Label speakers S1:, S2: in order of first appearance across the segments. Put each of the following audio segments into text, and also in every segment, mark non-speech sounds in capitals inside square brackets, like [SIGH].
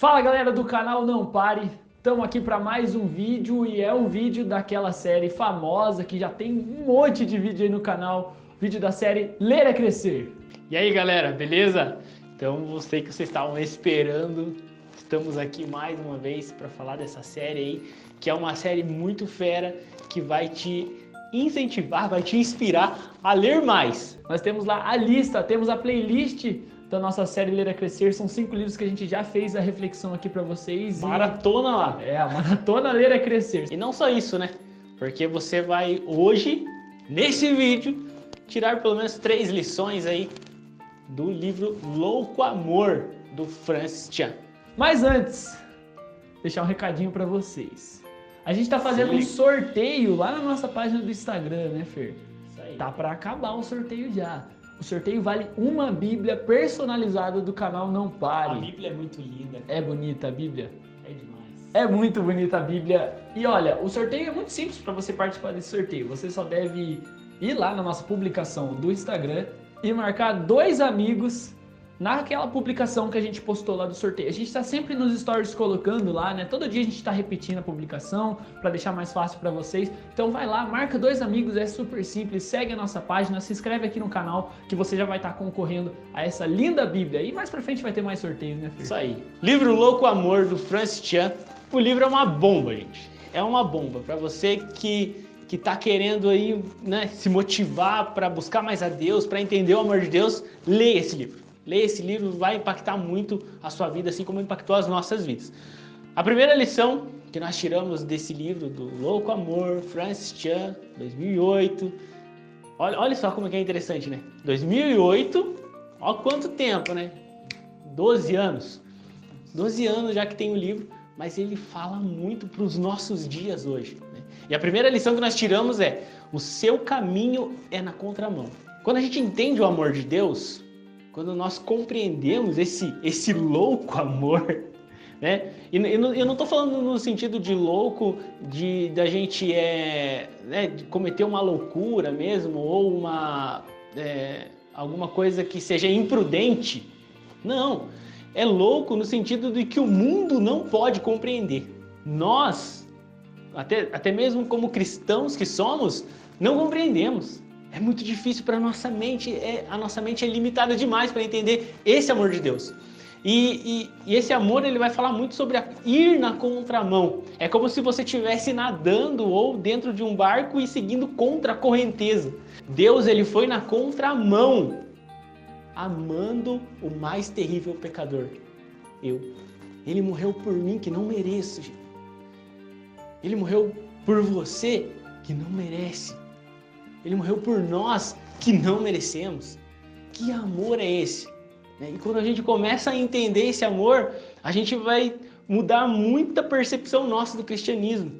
S1: Fala galera do canal Não Pare, estamos aqui para mais um vídeo e é um vídeo daquela série famosa que já tem um monte de vídeo aí no canal, vídeo da série Ler é Crescer.
S2: E aí galera, beleza? Então eu sei que vocês estavam esperando, estamos aqui mais uma vez para falar dessa série aí, que é uma série muito fera que vai te incentivar, vai te inspirar a ler mais.
S1: Nós temos lá a lista, temos a playlist da nossa série Ler a Crescer. São cinco livros que a gente já fez a reflexão aqui para vocês.
S2: Maratona lá.
S1: É, a maratona Ler a Crescer.
S2: E não só isso, né? Porque você vai hoje, nesse vídeo, tirar pelo menos três lições aí do livro Louco Amor, do Francis Chan.
S1: Mas antes, deixar um recadinho para vocês. A gente tá fazendo um sorteio lá na nossa página do Instagram, né, Fer?
S2: Isso aí.
S1: Tá para acabar o sorteio já. O sorteio vale uma Bíblia personalizada do canal Não Pare.
S2: A Bíblia é muito linda.
S1: É bonita a Bíblia?
S2: É demais.
S1: É muito bonita a Bíblia. E olha, o sorteio é muito simples para você participar desse sorteio. Você só deve ir lá na nossa publicação do Instagram e marcar dois amigos naquela publicação que a gente postou lá do sorteio. A gente está sempre nos stories colocando lá, né? Todo dia a gente está repetindo a publicação para deixar mais fácil para vocês. Então vai lá, marca dois amigos, é super simples, segue a nossa página, se inscreve aqui no canal que você já vai estar tá concorrendo a essa linda Bíblia. E mais para frente vai ter mais sorteios, né, Fê?
S2: Isso aí. Livro Louco Amor do Francis Chan. O livro é uma bomba, gente. É uma bomba para você que que está querendo aí, né, se motivar para buscar mais a Deus, para entender o amor de Deus, leia esse livro. Ler esse livro vai impactar muito a sua vida, assim como impactou as nossas vidas. A primeira lição que nós tiramos desse livro, do Louco Amor, Francis Chan, 2008. Olha, olha só como é, é interessante, né? 2008, olha quanto tempo, né? 12 anos. 12 anos já que tem o livro, mas ele fala muito para os nossos dias hoje. Né? E a primeira lição que nós tiramos é: o seu caminho é na contramão. Quando a gente entende o amor de Deus, quando nós compreendemos esse, esse louco amor, né? E eu não estou falando no sentido de louco de da gente é, né, de cometer uma loucura mesmo ou uma é, alguma coisa que seja imprudente. Não, é louco no sentido de que o mundo não pode compreender. Nós, até, até mesmo como cristãos que somos, não compreendemos. É muito difícil para a nossa mente, é, a nossa mente é limitada demais para entender esse amor de Deus. E, e, e, esse amor ele vai falar muito sobre a, ir na contramão. É como se você estivesse nadando ou dentro de um barco e seguindo contra a correnteza. Deus ele foi na contramão, amando o mais terrível pecador, eu. Ele morreu por mim que não mereço. Ele morreu por você que não merece. Ele morreu por nós que não merecemos. Que amor é esse? Né? E quando a gente começa a entender esse amor, a gente vai mudar muita percepção nossa do cristianismo.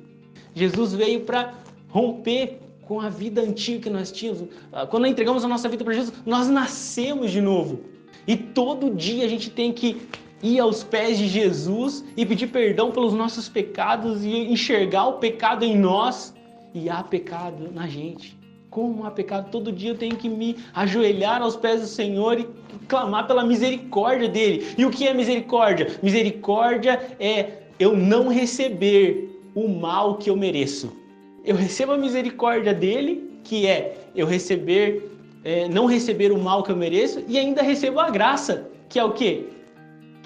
S2: Jesus veio para romper com a vida antiga que nós tínhamos. Ah, quando entregamos a nossa vida para Jesus, nós nascemos de novo. E todo dia a gente tem que ir aos pés de Jesus e pedir perdão pelos nossos pecados e enxergar o pecado em nós e há pecado na gente como há pecado, todo dia eu tenho que me ajoelhar aos pés do Senhor e clamar pela misericórdia dele. E o que é misericórdia? Misericórdia é eu não receber o mal que eu mereço. Eu recebo a misericórdia dele, que é eu receber, é, não receber o mal que eu mereço, e ainda recebo a graça, que é o quê?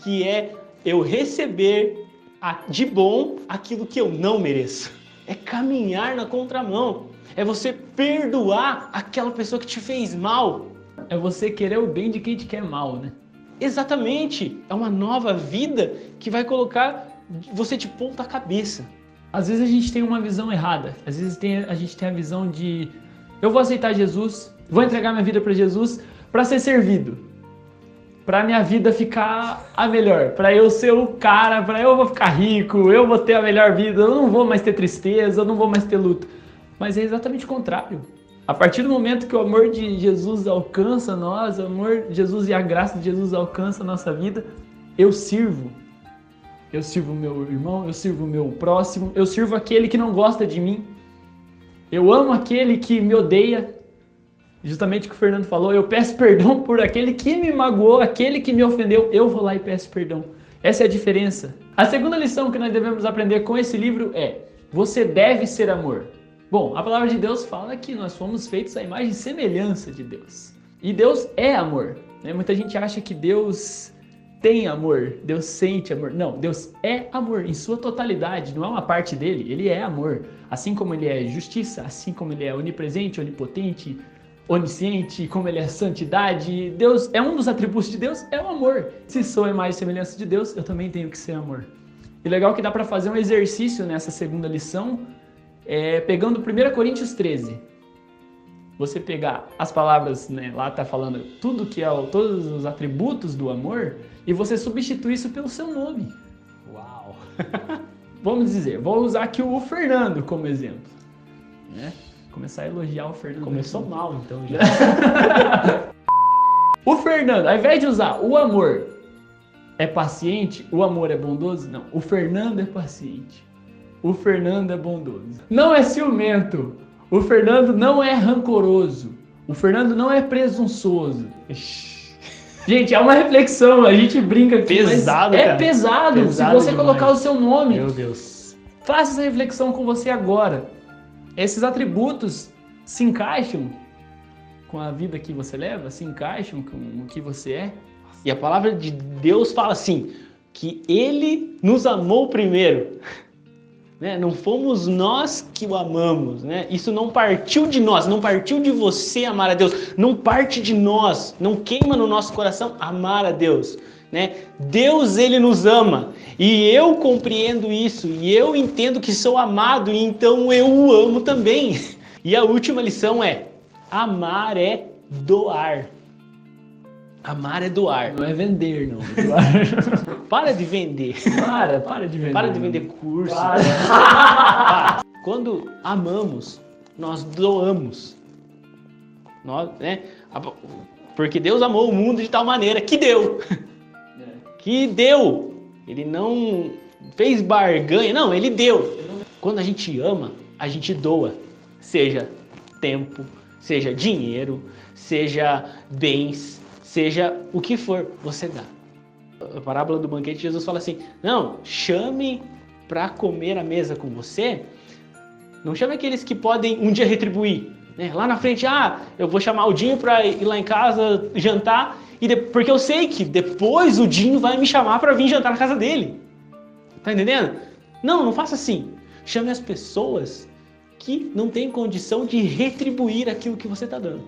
S2: Que é eu receber de bom aquilo que eu não mereço. É caminhar na contramão é você perdoar aquela pessoa que te fez mal.
S1: É você querer o bem de quem te quer mal, né?
S2: Exatamente. É uma nova vida que vai colocar você de ponta cabeça.
S1: Às vezes a gente tem uma visão errada. Às vezes tem, a gente tem a visão de eu vou aceitar Jesus, vou entregar minha vida para Jesus para ser servido. Para minha vida ficar a melhor, para eu ser o cara, para eu vou ficar rico, eu vou ter a melhor vida, eu não vou mais ter tristeza, eu não vou mais ter luto mas é exatamente o contrário. A partir do momento que o amor de Jesus alcança nós, o amor de Jesus e a graça de Jesus alcança a nossa vida, eu sirvo. Eu sirvo meu irmão, eu sirvo meu próximo, eu sirvo aquele que não gosta de mim. Eu amo aquele que me odeia. Justamente o que o Fernando falou, eu peço perdão por aquele que me magoou, aquele que me ofendeu. Eu vou lá e peço perdão. Essa é a diferença. A segunda lição que nós devemos aprender com esse livro é: você deve ser amor. Bom, a palavra de Deus fala que nós fomos feitos à imagem e semelhança de Deus. E Deus é amor. Né? Muita gente acha que Deus tem amor, Deus sente amor. Não, Deus é amor em sua totalidade, não é uma parte dele, ele é amor. Assim como ele é justiça, assim como ele é onipresente, onipotente, onisciente, como ele é santidade, Deus é um dos atributos de Deus, é o amor. Se sou a imagem e semelhança de Deus, eu também tenho que ser amor. E legal que dá para fazer um exercício nessa segunda lição, é, pegando 1 Coríntios 13. Você pegar as palavras, né, lá tá falando tudo que é o, todos os atributos do amor, e você substituir isso pelo seu nome.
S2: Uau! [LAUGHS]
S1: Vamos dizer, vou usar aqui o Fernando como exemplo. Né? Começar a elogiar o Fernando.
S2: Começou aqui. mal, então já. [LAUGHS]
S1: o Fernando, ao invés de usar o amor é paciente, o amor é bondoso? Não, o Fernando é paciente. O Fernando é bondoso. Não é ciumento. O Fernando não é rancoroso. O Fernando não é presunçoso. Gente, é uma reflexão, a gente brinca aqui.
S2: Pesado,
S1: é
S2: cara.
S1: pesado,
S2: pesado
S1: se você
S2: demais.
S1: colocar o seu nome.
S2: Meu Deus.
S1: Faça essa reflexão com você agora. Esses atributos se encaixam com a vida que você leva? Se encaixam com o que você é?
S2: E a palavra de Deus fala assim: que Ele nos amou primeiro. Né? Não fomos nós que o amamos, né? Isso não partiu de nós, não partiu de você amar a Deus, não parte de nós, não queima no nosso coração amar a Deus, né? Deus ele nos ama e eu compreendo isso e eu entendo que sou amado e então eu o amo também. [LAUGHS] E a última lição é: amar é doar. Amar é doar.
S1: Não é vender, não. [LAUGHS] É.
S2: Para de vender.
S1: para, para de vender.
S2: Para de vender curso.
S1: Para.
S2: Para. Quando amamos, nós doamos. Nós, né? Porque Deus amou o mundo de tal maneira que deu. Que deu. Ele não fez barganha, não, ele deu. Quando a gente ama, a gente doa. Seja tempo, seja dinheiro, seja bens, seja o que for, você dá. A parábola do banquete, Jesus fala assim: não, chame para comer a mesa com você, não chame aqueles que podem um dia retribuir. Né? Lá na frente, ah, eu vou chamar o Dinho para ir lá em casa jantar, e de... porque eu sei que depois o Dinho vai me chamar para vir jantar na casa dele. Tá entendendo? Não, não faça assim. Chame as pessoas que não têm condição de retribuir aquilo que você está dando.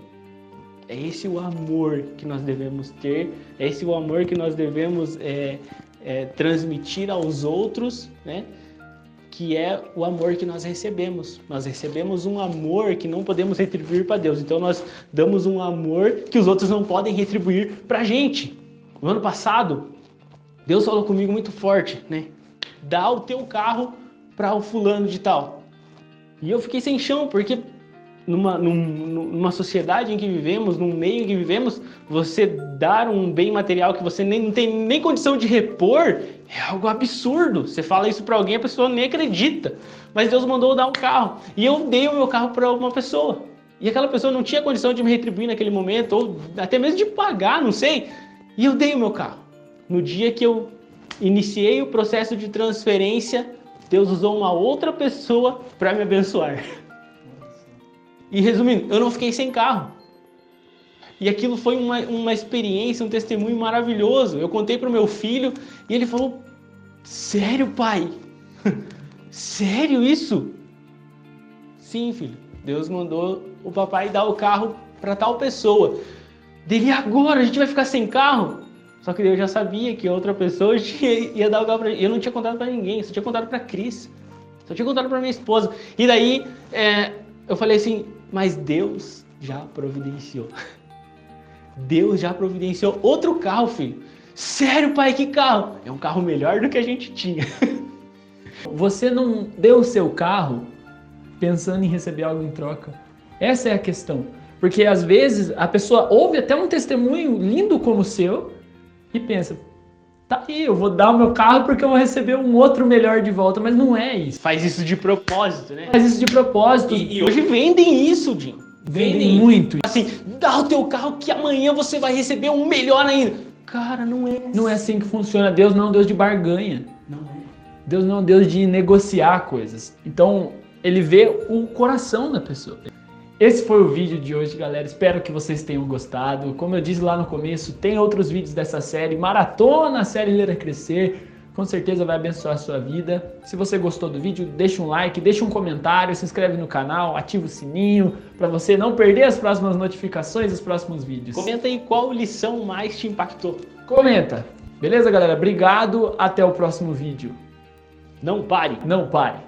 S2: É esse o amor que nós devemos ter, é esse o amor que nós devemos é, é, transmitir aos outros, né? que é o amor que nós recebemos. Nós recebemos um amor que não podemos retribuir para Deus, então nós damos um amor que os outros não podem retribuir para a gente. No ano passado, Deus falou comigo muito forte, né? Dá o teu carro para o fulano de tal. E eu fiquei sem chão, porque numa, numa sociedade em que vivemos, num meio em que vivemos, você dar um bem material que você nem, não tem nem condição de repor é algo absurdo. Você fala isso para alguém, a pessoa nem acredita. Mas Deus mandou dar um carro. E eu dei o meu carro para uma pessoa. E aquela pessoa não tinha condição de me retribuir naquele momento, ou até mesmo de pagar, não sei. E eu dei o meu carro. No dia que eu iniciei o processo de transferência, Deus usou uma outra pessoa para me abençoar. E resumindo, eu não fiquei sem carro. E aquilo foi uma, uma experiência, um testemunho maravilhoso. Eu contei para o meu filho e ele falou: Sério, pai? [LAUGHS] Sério isso? Sim, filho. Deus mandou o papai dar o carro para tal pessoa. Dele agora, a gente vai ficar sem carro? Só que eu já sabia que outra pessoa [LAUGHS] ia dar o carro para Eu não tinha contado para ninguém, só tinha contado para Cris. Só tinha contado para minha esposa. E daí é, eu falei assim: mas Deus já providenciou. [LAUGHS] Deus já providenciou outro carro, filho. Sério, pai, que carro? É um carro melhor do que a gente tinha. [LAUGHS]
S1: Você não deu o seu carro pensando em receber algo em troca. Essa é a questão. Porque às vezes a pessoa ouve até um testemunho lindo como o seu e pensa: tá aí, eu vou dar o meu carro porque eu vou receber um outro melhor de volta, mas não é isso.
S2: Faz isso de propósito, né?
S1: Faz isso de propósito.
S2: E, e hoje vendem isso, Jim.
S1: Vendem muito.
S2: Assim, dá o teu carro que amanhã você vai receber um melhor ainda. Cara, não é.
S1: Não é assim que funciona. Deus não é um Deus de barganha.
S2: Não é.
S1: Deus não é um Deus de negociar coisas. Então, ele vê o coração da pessoa. Esse foi o vídeo de hoje, galera. Espero que vocês tenham gostado. Como eu disse lá no começo, tem outros vídeos dessa série. Maratona a série Ler a Crescer. Com certeza vai abençoar a sua vida. Se você gostou do vídeo, deixa um like, deixa um comentário, se inscreve no canal, ativa o sininho para você não perder as próximas notificações dos próximos vídeos.
S2: Comenta aí qual lição mais te impactou.
S1: Comenta. Beleza, galera? Obrigado. Até o próximo vídeo.
S2: Não pare.
S1: Não pare.